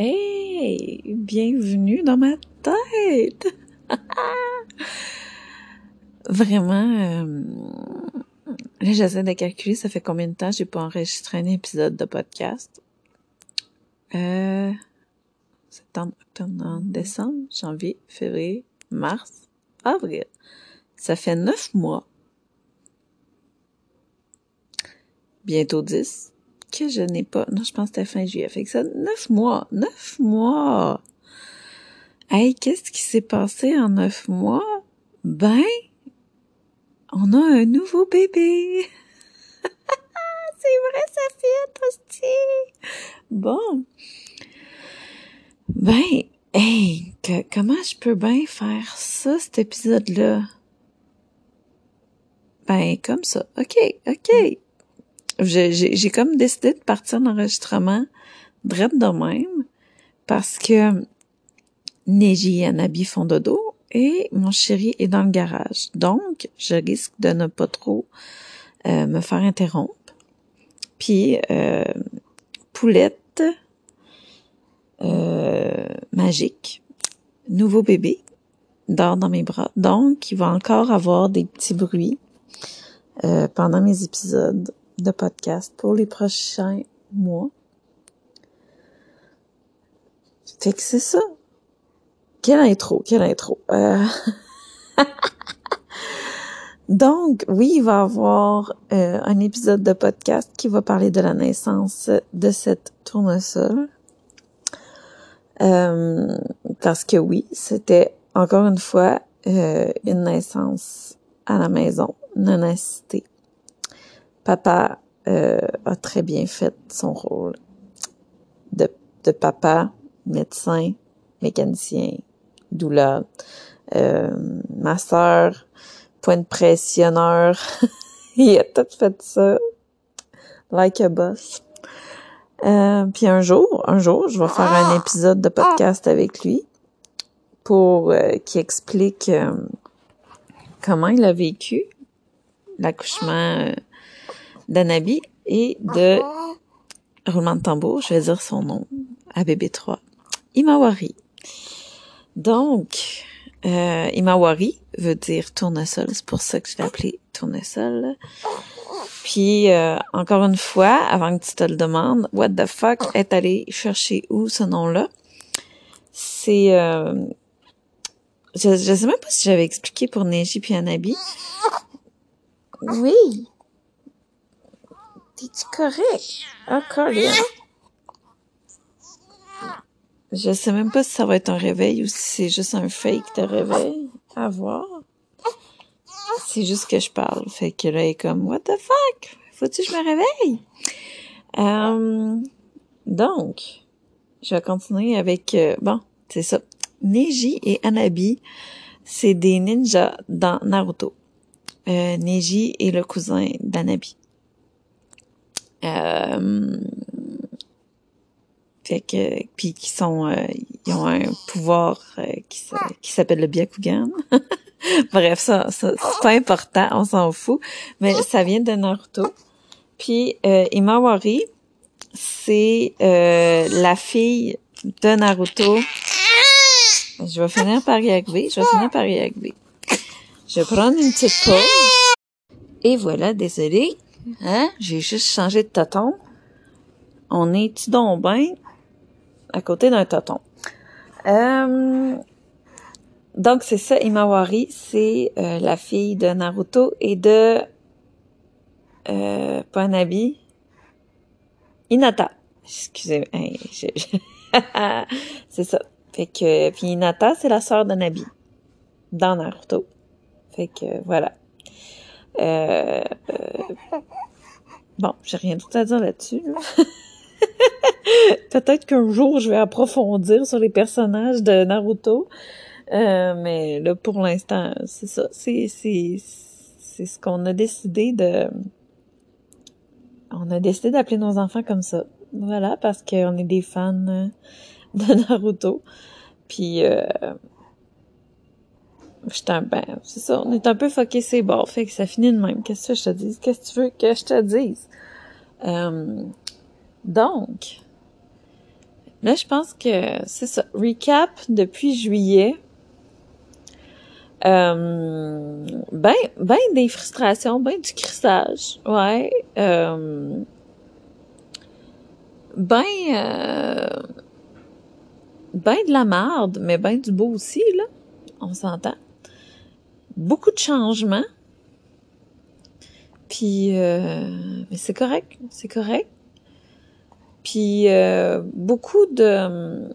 Hey, bienvenue dans ma tête. Vraiment, euh, là j'essaie de calculer ça fait combien de temps j'ai pas enregistré un épisode de podcast? Euh, septembre, octobre, décembre, janvier, février, mars, avril. Ça fait neuf mois. Bientôt dix que je n'ai pas. Non, je pense que c'était fin juillet. Fait que ça, neuf mois. Neuf mois! Hey, qu'est-ce qui s'est passé en neuf mois? Ben, on a un nouveau bébé! C'est vrai, ça fait hostie! Bon. Ben, hey, comment je peux bien faire ça, cet épisode-là? Ben, comme ça. OK, OK j'ai comme décidé de partir l'enregistrement drette de même parce que Neji et Anabi font dodo et mon chéri est dans le garage. Donc, je risque de ne pas trop euh, me faire interrompre. Puis, euh, Poulette euh, magique, nouveau bébé, dort dans mes bras. Donc, il va encore avoir des petits bruits pendant mes épisodes de podcast pour les prochains mois. Fait que c'est ça. Quelle intro, quelle intro. Euh... Donc, oui, il va y avoir euh, un épisode de podcast qui va parler de la naissance de cette tournesol. Euh, parce que oui, c'était encore une fois euh, une naissance à la maison, non assistée papa euh, a très bien fait son rôle de, de papa, médecin, mécanicien, doula, euh, ma point de pressionneur. Il a tout fait ça, like a boss. Euh, puis un jour, un jour, je vais faire un épisode de podcast avec lui pour euh, qui explique comment il a vécu l'accouchement d'Anabi et de roulement de tambour, je vais dire son nom à bébé 3, Imawari. Donc, euh, Imawari veut dire tournesol, c'est pour ça que je l'ai appelé tournesol. Puis, euh, encore une fois, avant que tu te le demandes, what the fuck est allé chercher où ce nom-là? C'est... Euh, je, je sais même pas si j'avais expliqué pour Neji puis Anabi. Oui, T'es-tu correct? Ah, Colin. Je sais même pas si ça va être un réveil ou si c'est juste un fake de réveil. À voir. C'est juste que je parle. Fait que là, il est comme, what the fuck? Faut-tu que je me réveille? Euh, donc, je vais continuer avec, euh, bon, c'est ça. Neji et Anabi, c'est des ninjas dans Naruto. Euh, Neji est le cousin d'Anabi. Euh, fait que puis qui sont euh, ils ont un pouvoir euh, qui, s'appelle le Byakugan. Bref, ça, c'est pas important, on s'en fout, mais ça vient de Naruto. Puis euh, Imawari, c'est euh, la fille de Naruto. Je vais finir par y arriver, je vais finir par y arriver. Je vais prendre une petite pause. Et voilà, désolé. Hein? J'ai juste changé de tonton. On est-tu donc bien à côté d'un tonton? Euh, donc, c'est ça, Imawari, c'est euh, la fille de Naruto et de... Euh, pas Nabi. Inata. Excusez, moi c'est ça. Fait que, puis Inata, c'est la sœur de Nabi. Dans Naruto. Fait que, voilà. Euh, euh, bon, j'ai rien d'autre à dire là-dessus. Peut-être qu'un jour, je vais approfondir sur les personnages de Naruto. Euh, mais là, pour l'instant, c'est ça. C'est, c'est, c'est ce qu'on a décidé de... On a décidé d'appeler nos enfants comme ça. Voilà, parce qu'on est des fans de Naruto. Puis... Euh, J'étais ben, c'est ça, on est un peu fucké c'est bon, fait que ça finit de même. Qu'est-ce que je te dis? Qu'est-ce que tu veux que je te dise? Euh, donc, Là, je pense que c'est ça. Recap depuis juillet. Euh, ben, ben des frustrations, ben du crissage, ouais. Euh, ben, euh, ben de la merde, mais ben du beau aussi, là. On s'entend. Beaucoup de changements. Puis, euh, mais c'est correct, c'est correct. Puis, euh, beaucoup de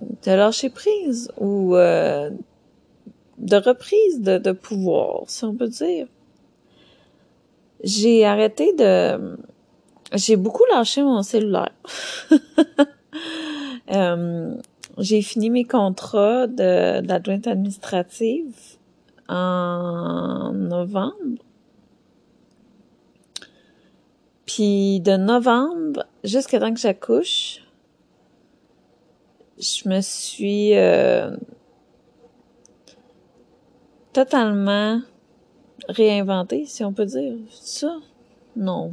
de lâcher prise ou euh, de reprise de, de pouvoir, si on peut dire. J'ai arrêté de... J'ai beaucoup lâché mon cellulaire. j'ai fini mes contrats de, d'adjointe administrative en novembre. Puis de novembre jusqu'à temps que j'accouche, je me suis euh, totalement réinventée, si on peut dire ça. Non,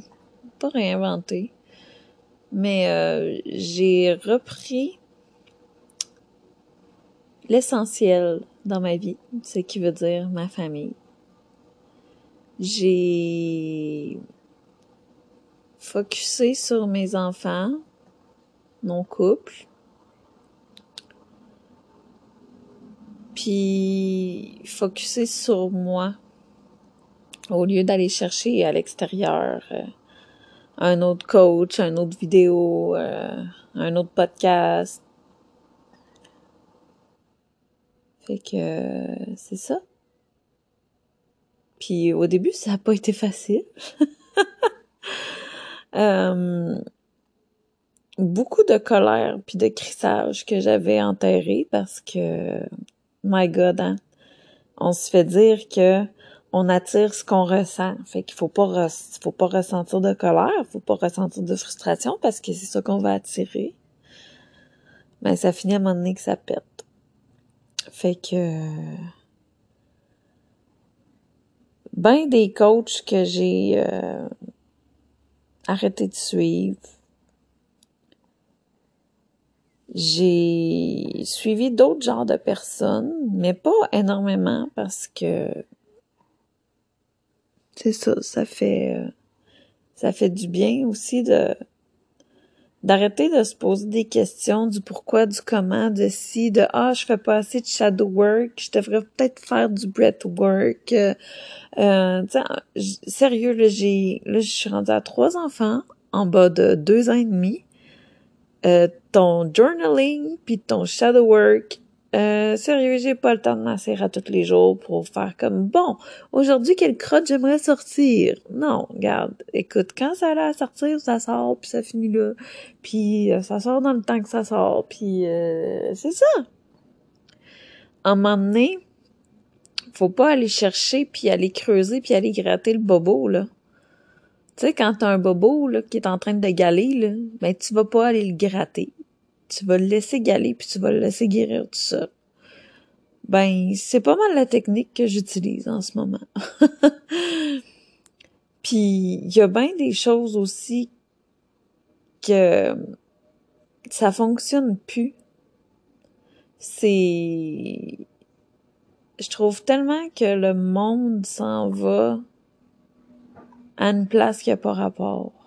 pas réinventée. Mais euh, j'ai repris l'essentiel dans ma vie, ce qui veut dire ma famille. J'ai focusé sur mes enfants, mon couple, puis focuser sur moi au lieu d'aller chercher à l'extérieur euh, un autre coach, un autre vidéo, euh, un autre podcast. Fait que c'est ça. Puis au début, ça n'a pas été facile. euh, beaucoup de colère puis de crissage que j'avais enterré parce que My God, hein? On se fait dire que on attire ce qu'on ressent. Fait qu'il faut pas faut pas ressentir de colère, faut pas ressentir de frustration parce que c'est ça qu'on va attirer. Mais ça finit à un moment donné que ça pète. Fait que ben des coachs que j'ai euh, arrêté de suivre, j'ai suivi d'autres genres de personnes, mais pas énormément parce que c'est ça, ça fait ça fait du bien aussi de d'arrêter de se poser des questions du pourquoi, du comment, de si, de ah je fais pas assez de shadow work, je devrais peut-être faire du breathwork. Euh, euh, sérieux là j'ai là je suis rendue à trois enfants en bas de deux ans et demi. Euh, ton journaling puis ton shadow work. Euh, sérieux, j'ai pas le temps de masser à tous les jours pour faire comme bon, aujourd'hui quelle crotte j'aimerais sortir? Non, regarde, écoute, quand ça allait à sortir, ça sort puis ça finit là. Puis euh, ça sort dans le temps que ça sort, puis euh, c'est ça. En m'emmener, faut pas aller chercher puis aller creuser puis aller gratter le bobo là. Tu sais, quand t'as un bobo là, qui est en train de galer, là, ben tu vas pas aller le gratter. Tu vas le laisser galer, puis tu vas le laisser guérir tout ça. Ben, c'est pas mal la technique que j'utilise en ce moment. puis il y a bien des choses aussi que ça fonctionne plus. C'est... Je trouve tellement que le monde s'en va à une place qui a pas rapport.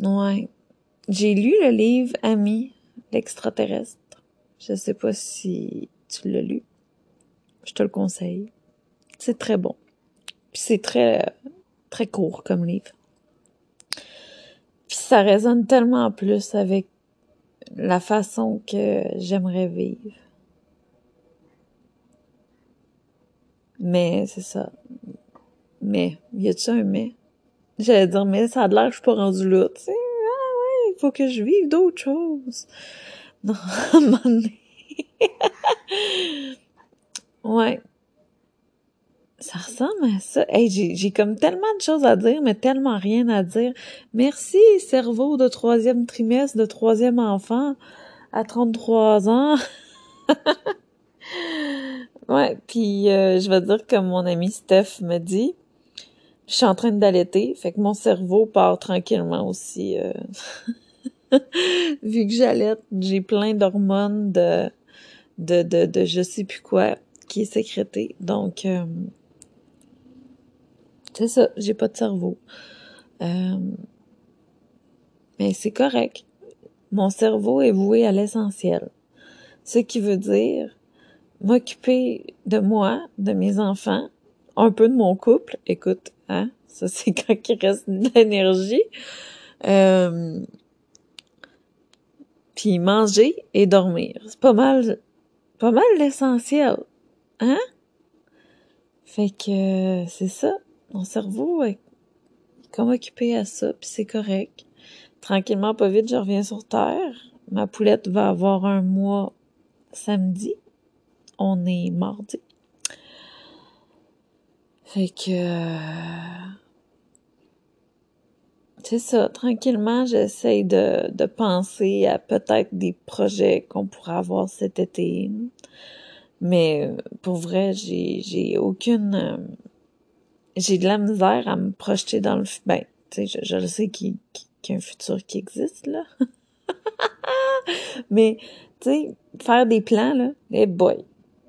Ouais. J'ai lu le livre Ami, l'extraterrestre. Je sais pas si tu l'as lu. Je te le conseille. C'est très bon. Puis c'est très, très court comme livre. Puis ça résonne tellement plus avec la façon que j'aimerais vivre. Mais c'est ça. Mais, y a-tu un mais? J'allais dire, mais ça a l'air que je suis pas rendue là. Tu sais, ah ouais, il faut que je vive d'autres choses. Non, à un ouais. Ça ressemble à ça. Hey, j'ai, j'ai comme tellement de choses à dire, mais tellement rien à dire. Merci, cerveau de troisième trimestre, de troisième enfant, à 33 ans. Ouais, puis euh, je vais dire comme mon ami Steph me dit. Je suis en train d'allaiter, fait que mon cerveau part tranquillement aussi. Euh, vu que j'allaite, j'ai plein d'hormones de, de, de, de je sais plus quoi qui est sécrété. Donc, euh, c'est ça, j'ai pas de cerveau. Euh, mais c'est correct. Mon cerveau est voué à l'essentiel. Ce qui veut dire m'occuper de moi, de mes enfants, un peu de mon couple. Écoute, hein, ça c'est quand il reste de l'énergie. Euh, puis manger et dormir. C'est pas mal, pas mal l'essentiel. Hein? Fait que c'est ça. Mon cerveau est comme occupé à ça, puis c'est correct. Tranquillement, pas vite, je reviens sur Terre. Ma poulette va avoir un mois samedi. On est mardi. Fait que... Euh, c'est ça, tranquillement, j'essaie de, de penser à peut-être des projets qu'on pourrait avoir cet été. Mais pour vrai, j'ai j'ai aucune euh, j'ai de la misère à me projeter dans le ben, tu sais, je, je le sais qu'il y a un futur qui existe là. Mais tu sais, faire des plans là, eh boy.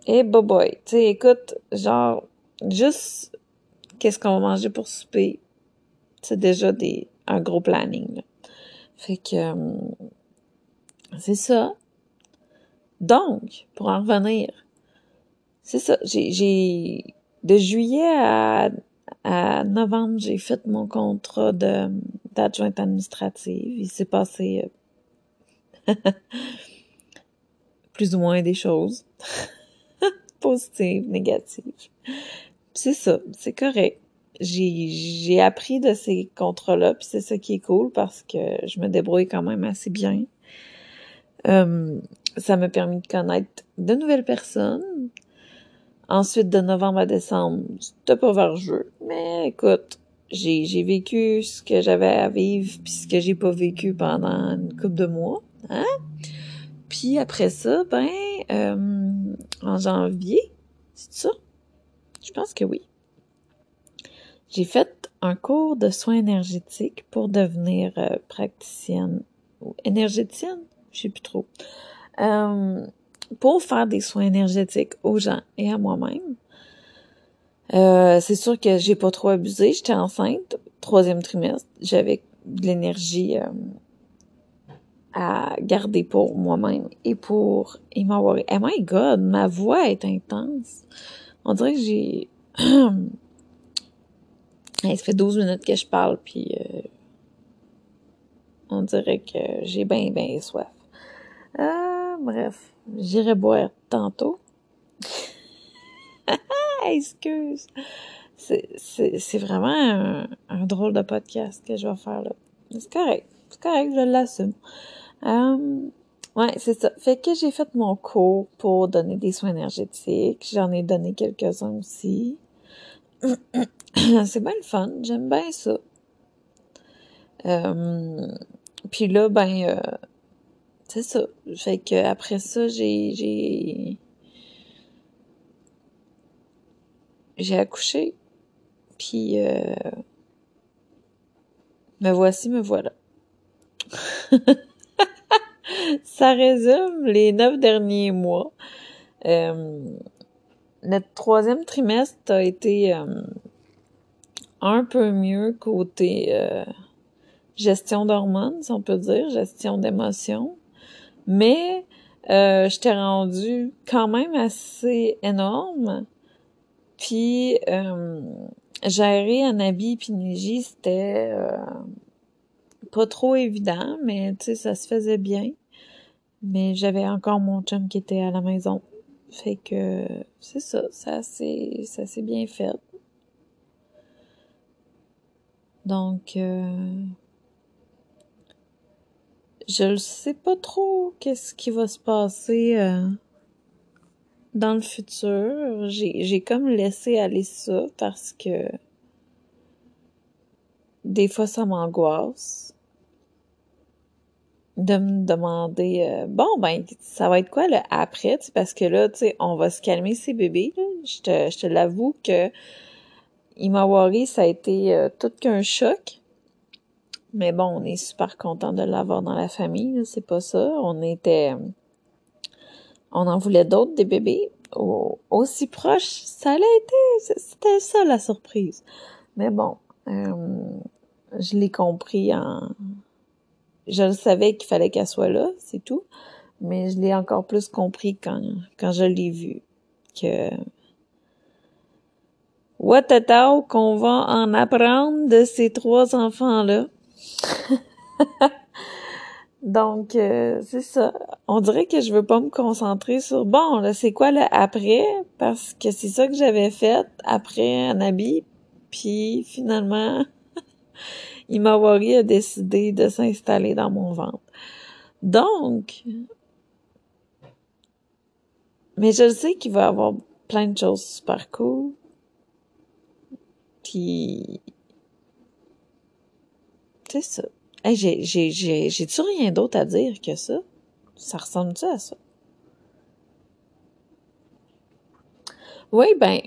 Eh boy boy. Tu sais, écoute, genre juste qu'est-ce qu'on va manger pour souper? C'est déjà des un gros planning. Fait que euh, c'est ça. Donc, pour en revenir, c'est ça. J'ai, de juillet à, à novembre, j'ai fait mon contrat de d'adjointe administrative. Il s'est passé euh, plus ou moins des choses positives, négatives. C'est ça, c'est correct. J'ai, appris de ces contrats-là, puis c'est ça qui est cool parce que je me débrouille quand même assez bien. Euh, ça m'a permis de connaître de nouvelles personnes, Ensuite, de novembre à décembre, c'était pas vers jeu. Mais écoute, j'ai, j'ai vécu ce que j'avais à vivre puis ce que j'ai pas vécu pendant une couple de mois. Hein? Puis après ça, ben, euh, en janvier, c'est ça? Je pense que oui. J'ai fait un cours de soins énergétiques pour devenir euh, praticienne ou énergéticienne, je sais plus trop. Euh, pour faire des soins énergétiques aux gens et à moi-même. Euh, c'est sûr que j'ai pas trop abusé. J'étais enceinte, troisième trimestre. J'avais de l'énergie à garder pour moi-même et pour et Oh my God, ma voix est intense. On dirait que j'ai... ça fait 12 minutes que je parle, puis euh, on dirait que j'ai bien, bien soif. Euh, bref. J'irai boire tantôt. Excuse. C'est vraiment un, drôle de podcast que je vais faire là. C'est correct. C'est correct, je l'assume. Euh, ouais, c'est ça. Fait que j'ai fait mon cours pour donner des soins énergétiques. J'en ai donné quelques-uns aussi. c'est bien le fun. J'aime bien ça. Euh, puis là, ben, euh, c'est ça. Fait que après ça, j'ai j'ai j'ai accouché. Puis euh, me voici, me voilà. ça résume les neuf derniers mois. Euh, notre troisième trimestre a été euh, un peu mieux côté euh, gestion d'hormones, si on peut dire, gestion d'émotions. Mais euh, j'étais rendue quand même assez énorme. Puis euh, gérer un habit puis c'était euh, pas trop évident, mais tu sais, ça se faisait bien. Mais j'avais encore mon chum qui était à la maison. Fait que c'est ça, ça c'est ça s'est bien fait. Donc euh, je ne sais pas trop qu'est-ce qui va se passer euh, dans le futur. J'ai comme laissé aller ça parce que des fois ça m'angoisse de me demander euh, bon ben ça va être quoi le après parce que là tu sais on va se calmer ces bébés je te je te l'avoue que Imawari, ça a été euh, tout qu'un choc. Mais bon, on est super content de l'avoir dans la famille, c'est pas ça. On était... On en voulait d'autres, des bébés. aussi proches, ça allait été... C'était ça, la surprise. Mais bon, euh, je l'ai compris en... Je le savais qu'il fallait qu'elle soit là, c'est tout. Mais je l'ai encore plus compris quand, quand je l'ai vu. Que Watatao qu'on va en apprendre de ces trois enfants-là. Donc, euh, c'est ça. On dirait que je veux pas me concentrer sur, bon, là, c'est quoi le après? Parce que c'est ça que j'avais fait après Anabi. Puis, finalement, Imawari a décidé de s'installer dans mon ventre. Donc, mais je sais qu'il va y avoir plein de choses super cool. Puis, c'est ça. Hey, j'ai, j'ai, j'ai, j'ai-tu rien d'autre à dire que ça? Ça ressemble-tu à ça? Oui, ben,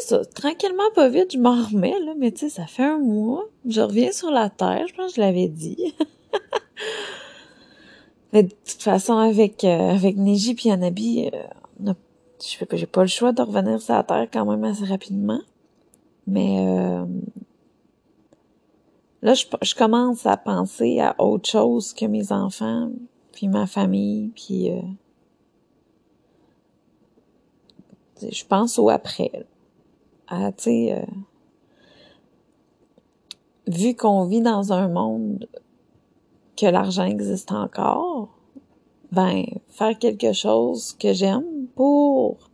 ça. Tranquillement, pas vite, je m'en remets, là. Mais tu sais, ça fait un mois. Je reviens sur la Terre. Je pense que je l'avais dit. mais de toute façon, avec, euh, avec Neji et Anabi, euh, j'ai pas le choix de revenir sur la Terre quand même assez rapidement. Mais euh, là, je, je, commence à penser à autre chose que mes enfants, puis ma famille, puis euh, je pense au après. À, tu sais, euh, vu qu'on vit dans un monde que l'argent existe encore, ben faire quelque chose que j'aime pour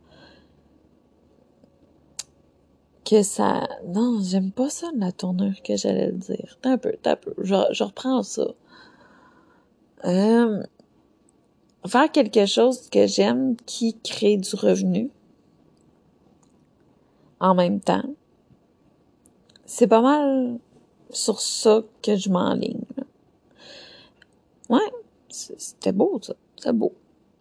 que ça... Non, j'aime pas ça, la tournure que j'allais dire. T'as un peu, t'as un peu. Je, je reprends ça. Euh, faire quelque chose que j'aime qui crée du revenu en même temps. C'est pas mal sur ça que je m'enligne. Ouais, c'était beau ça, c'est beau.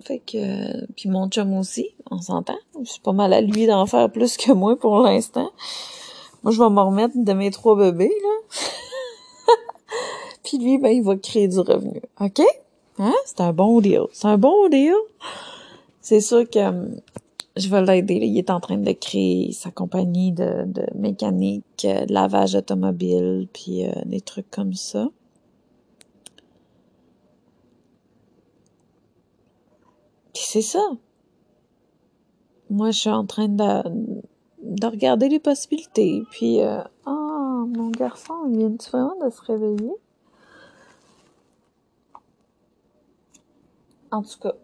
Fait que mon chum aussi, on s'entend. C'est pas mal à lui d'en faire plus que moi pour l'instant. Moi, je vais me remettre de mes trois bébés là. puis lui, ben il va créer du revenu. OK? Hein? C'est un bon deal. C'est un bon deal. C'est sûr que je vais l'aider. Il est en train de créer sa compagnie de, mécanique, euh, de lavage automobile, puis euh, des trucs comme ça. c'est ça. Moi, je suis en train de, de regarder les possibilités. Puis, euh, oh, mon garçon, il vient vraiment de se réveiller. En tout cas,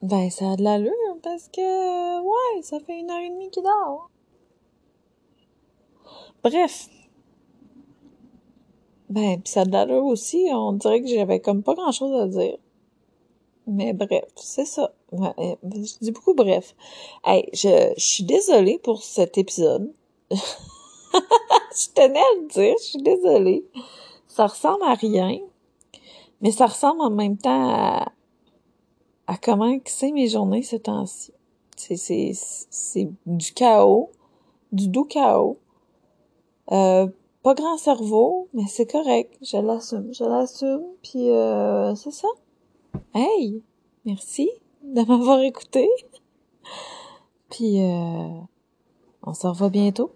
ben, ça a de l'allure parce que, ouais, ça fait une heure et demie qu'il dort. Bref. Ben, pis ça l'allure aussi. On dirait que j'avais comme pas grand chose à dire. Mais bref, c'est ça. Ouais, euh, je dis beaucoup bref. Hey, je suis désolée pour cet épisode. je tenais à le dire, je suis désolée. Ça ressemble à rien, mais ça ressemble en même temps à, à comment c'est mes journées ce temps-ci. C'est du chaos, du doux chaos. Euh, pas grand cerveau, mais c'est correct. Je l'assume, je l'assume, puis euh, c'est ça. Hey, merci de m'avoir écouté. Puis, euh, on se revoit bientôt.